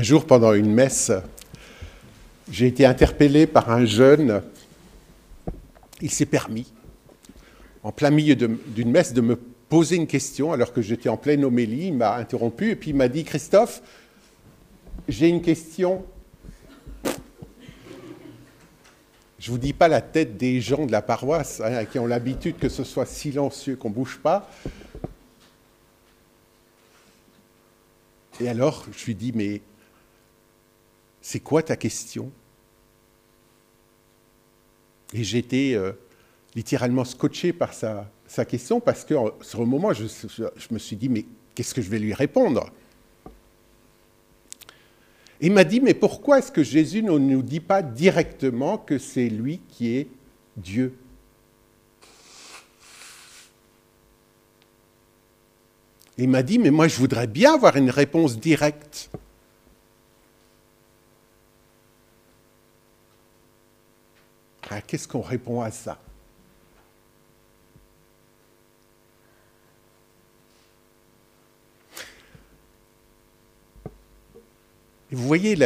Un jour, pendant une messe, j'ai été interpellé par un jeune. Il s'est permis, en plein milieu d'une messe, de me poser une question alors que j'étais en pleine homélie. Il m'a interrompu et puis il m'a dit Christophe, j'ai une question. Je ne vous dis pas la tête des gens de la paroisse hein, qui ont l'habitude que ce soit silencieux, qu'on ne bouge pas. Et alors, je lui dis, mais c'est quoi ta question? Et j'étais euh, littéralement scotché par sa, question parce que sur le moment, je, me suis dit, mais qu'est-ce que je vais lui répondre? Il m'a dit, mais pourquoi est-ce que Jésus ne nous dit pas directement que c'est lui qui est Dieu? Il m'a dit, mais moi je voudrais bien avoir une réponse directe. Qu'est-ce qu'on répond à ça? Vous voyez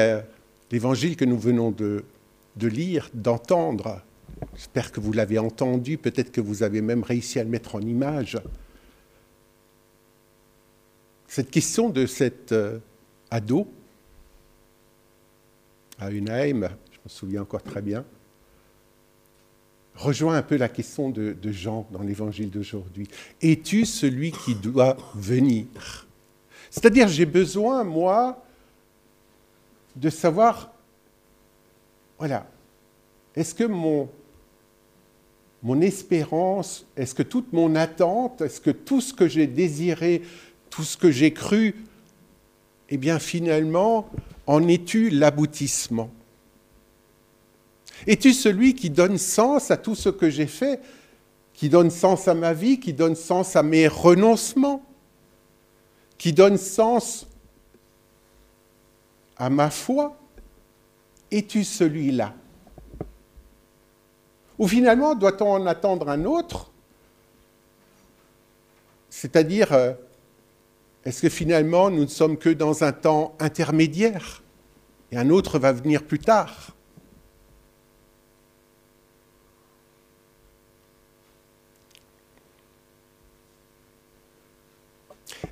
l'évangile que nous venons de, lire, d'entendre. J'espère que vous l'avez entendu, peut-être que vous avez même réussi à le mettre en image. Cette question de cet euh, ado à Unheim, je me souviens encore très bien, rejoint un peu la question de, Jean dans l'évangile d'aujourd'hui. Es-tu celui qui doit venir? C'est-à-dire, j'ai besoin, moi, de savoir, voilà, est-ce que mon, mon espérance, est-ce que toute mon attente, est-ce que tout ce que j'ai désiré, tout ce que j'ai cru, eh bien finalement, en es-tu l'aboutissement? Es-tu celui qui donne sens à tout ce que j'ai fait, qui donne sens à ma vie, qui donne sens à mes renoncements, qui donne sens à ma foi? Es-tu celui-là? Ou finalement, doit-on en attendre un autre? C'est-à-dire, euh, est-ce que finalement nous ne sommes que dans un temps intermédiaire et un autre va venir plus tard?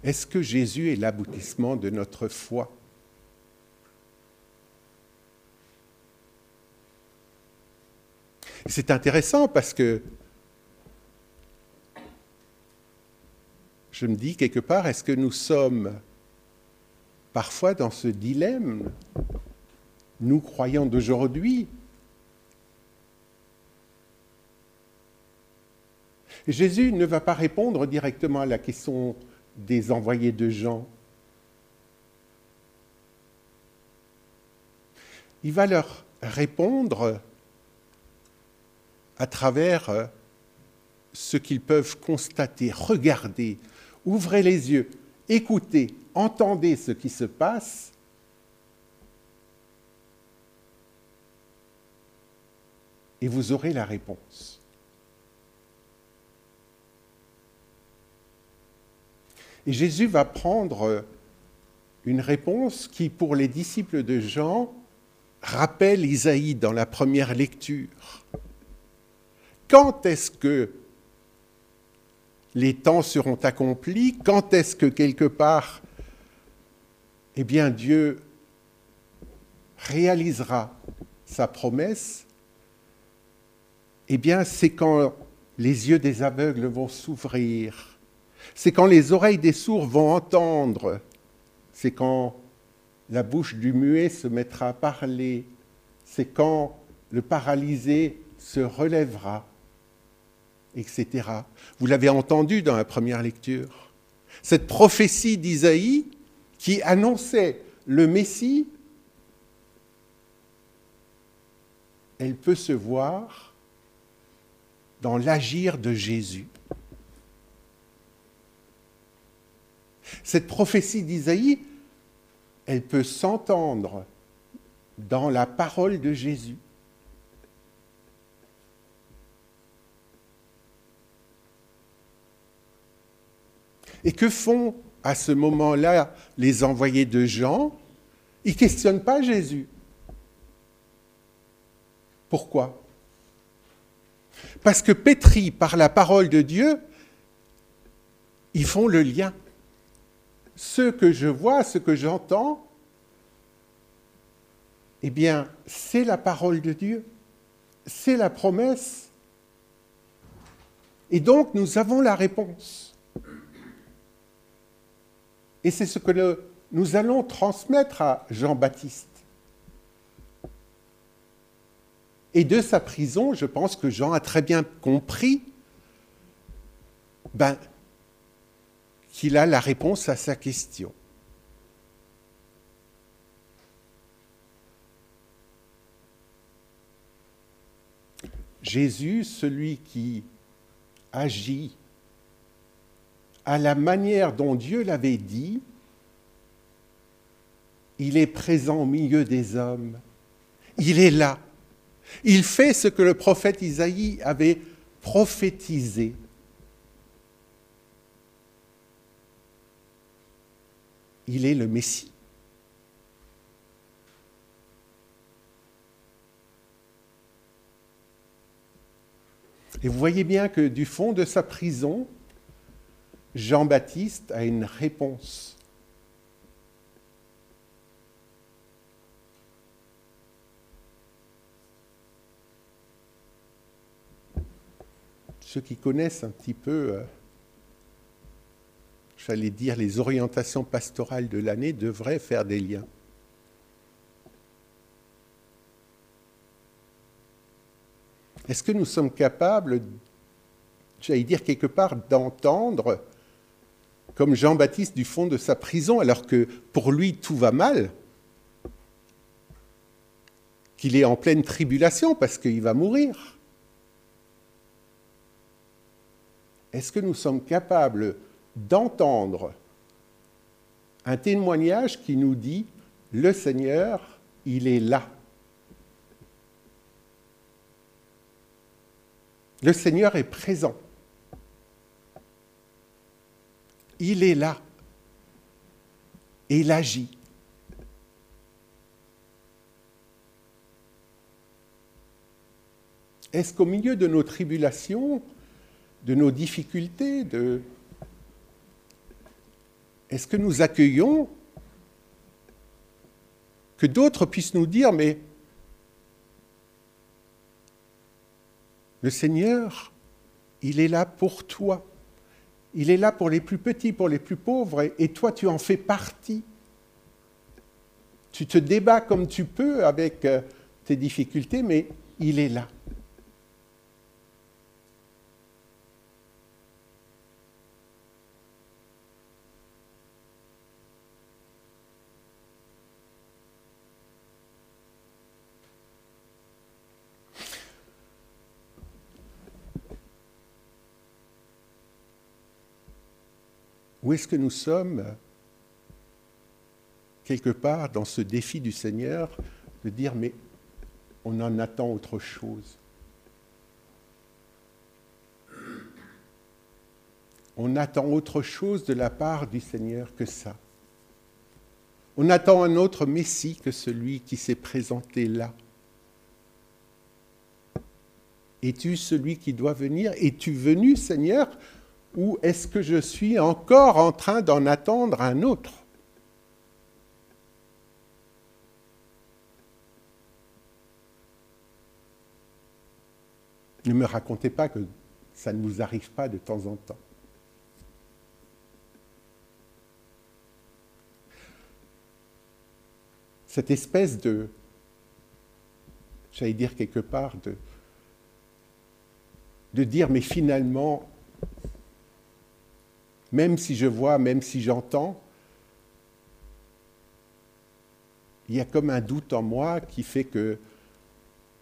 Est-ce que Jésus est l'aboutissement de notre foi? C'est intéressant parce que je me dis quelque part, est-ce que nous sommes parfois dans ce dilemme, nous croyants d'aujourd'hui? Jésus ne va pas répondre directement à la question des envoyés de Jean. Il va leur répondre à travers euh, ce qu'ils peuvent constater, regarder, ouvrez les yeux, écoutez, entendez ce qui se passe. Et vous aurez la réponse. Et Jésus va prendre une réponse qui, pour les disciples de Jean, rappelle Isaïe dans la première lecture. Quand est-ce que les temps seront accomplis? Quand est-ce que quelque part, eh bien, Dieu réalisera sa promesse? Eh bien, c'est quand les yeux des aveugles vont s'ouvrir c'est quand les oreilles des sourds vont entendre, c'est quand la bouche du muet se mettra à parler, c'est quand le paralysé se relèvera, etc. Vous l'avez entendu dans la première lecture. Cette prophétie d'Isaïe qui annonçait le Messie, elle peut se voir dans l'agir de Jésus. Cette prophétie d'Isaïe, elle peut s'entendre dans la parole de Jésus. Et que font à ce moment-là les envoyés de Jean? Ils ne questionnent pas Jésus. Pourquoi? Parce que pétris par la parole de Dieu, ils font le lien. Ce que je vois, ce que j'entends, eh bien, c'est la parole de Dieu, c'est la promesse. Et donc, nous avons la réponse. Et c'est ce que nous allons transmettre à Jean-Baptiste. Et de sa prison, je pense que Jean a très bien compris ben, qu'il a la réponse à sa question. Jésus, celui qui agit à la manière dont Dieu l'avait dit, il est présent au milieu des hommes. Il est là. Il fait ce que le prophète Isaïe avait prophétisé. Il est le Messie. Et vous voyez bien que du fond de sa prison, Jean-Baptiste a une réponse. Ceux qui connaissent un petit peu, euh, j'allais dire, les orientations pastorales de l'année devraient faire des liens. Est-ce que nous sommes capables, j'allais dire quelque part, d'entendre, comme Jean-Baptiste du fond de sa prison, alors que pour lui tout va mal, qu'il est en pleine tribulation parce qu'il va mourir? Est-ce que nous sommes capables d'entendre un témoignage qui nous dit, le Seigneur, il est là Le Seigneur est présent. Il est là. Et il agit. Est-ce qu'au milieu de nos tribulations, de nos difficultés, de... est-ce que nous accueillons que d'autres puissent nous dire, mais Le Seigneur, il est là pour toi. Il est là pour les plus petits, pour les plus pauvres, et, toi, tu en fais partie. Tu te débats comme tu peux avec euh, tes difficultés, mais il est là. Où est-ce que nous sommes quelque part dans ce défi du Seigneur de dire mais on en attend autre chose? On attend autre chose de la part du Seigneur que ça. On attend un autre Messie que celui qui s'est présenté là. Es-tu celui qui doit venir? Es-tu venu, Seigneur, ou est-ce que je suis encore en train d'en attendre un autre? Ne me racontez pas que ça ne vous arrive pas de temps en temps. Cette espèce de, j'allais dire quelque part, de, de dire, mais finalement, même si je vois, même si j'entends, il y a comme un doute en moi qui fait que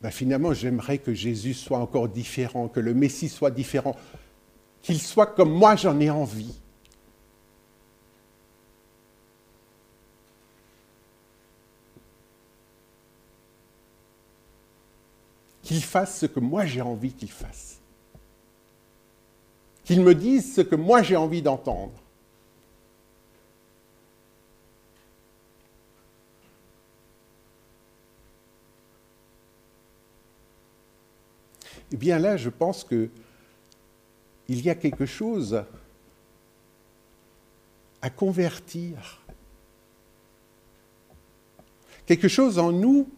ben, finalement j'aimerais que Jésus soit encore différent, que le Messie soit différent, qu'il soit comme moi j'en ai envie. Qu'il fasse ce que moi j'ai envie qu'il fasse qu'ils me disent ce que moi j'ai envie d'entendre. Eh bien là, je pense qu'il y a quelque chose à convertir. Quelque chose en nous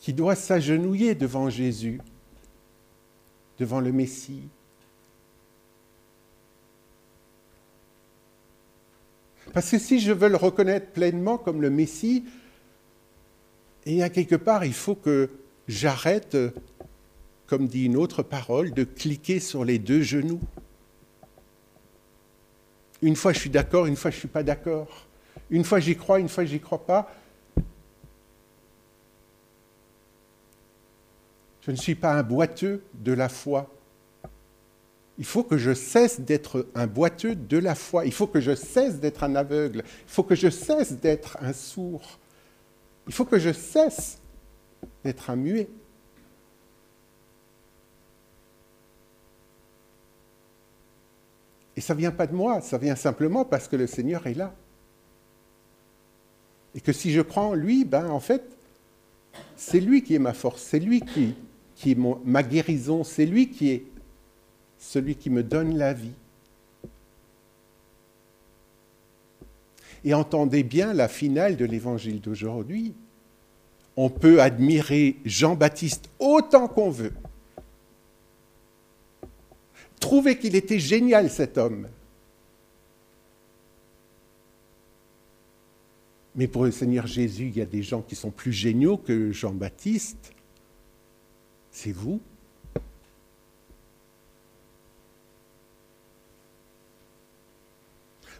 qui doit s'agenouiller devant Jésus, devant le Messie. Parce que si je veux le reconnaître pleinement comme le Messie, et à quelque part, il faut que j'arrête, comme dit une autre parole, de cliquer sur les deux genoux. Une fois je suis d'accord, une fois je ne suis pas d'accord. Une fois j'y crois, une fois j'y crois pas. Je ne suis pas un boiteux de la foi. Il faut que je cesse d'être un boiteux de la foi. Il faut que je cesse d'être un aveugle. Il faut que je cesse d'être un sourd. Il faut que je cesse d'être un muet. Et ça ne vient pas de moi, ça vient simplement parce que le Seigneur est là. Et que si je prends lui, ben en fait, c'est lui qui est ma force, c'est lui qui, qui est ma guérison, c'est lui qui est celui qui me donne la vie. Et entendez bien la finale de l'évangile d'aujourd'hui. On peut admirer Jean-Baptiste autant qu'on veut. Trouver qu'il était génial cet homme. Mais pour le Seigneur Jésus, il y a des gens qui sont plus géniaux que Jean-Baptiste. C'est vous.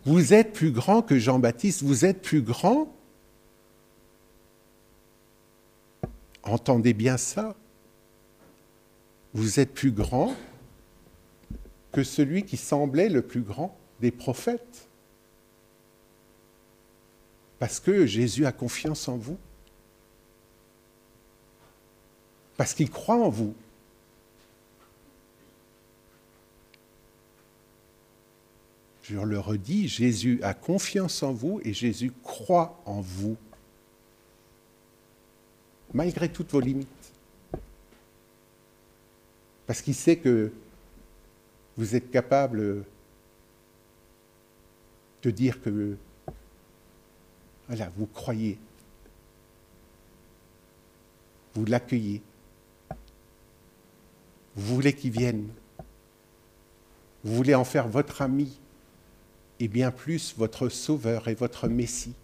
Vous êtes plus grand que Jean-Baptiste, vous êtes plus grand. Entendez bien ça. Vous êtes plus grand que celui qui semblait le plus grand des prophètes. Parce que Jésus a confiance en vous. Parce qu'il croit en vous. Je le redis, Jésus a confiance en vous et Jésus croit en vous, malgré toutes vos limites. Parce qu'il sait que vous êtes capable de dire que, voilà, vous croyez, vous l'accueillez, vous voulez qu'il vienne, vous voulez en faire votre ami, et bien plus votre Sauveur et votre Messie.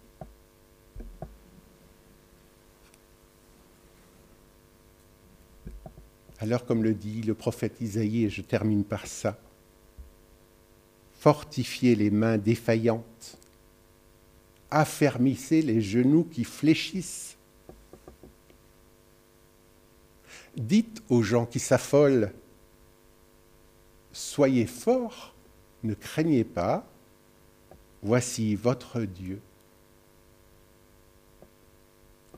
Alors comme le dit le prophète Isaïe, et je termine par ça, fortifiez les mains défaillantes, affermissez les genoux qui fléchissent. Dites aux gens qui s'affolent, soyez forts, ne craignez pas, Voici votre Dieu.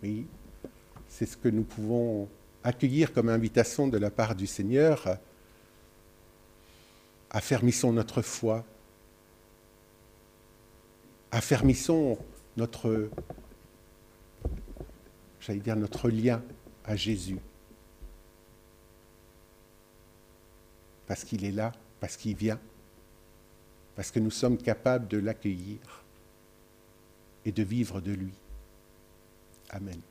Oui, c'est ce que nous pouvons accueillir comme invitation de la part du Seigneur. Affermissons notre foi. Affermissons notre, j'allais notre lien à Jésus. Parce qu'il est là, parce qu'il vient parce que nous sommes capables de l'accueillir et de vivre de lui. Amen.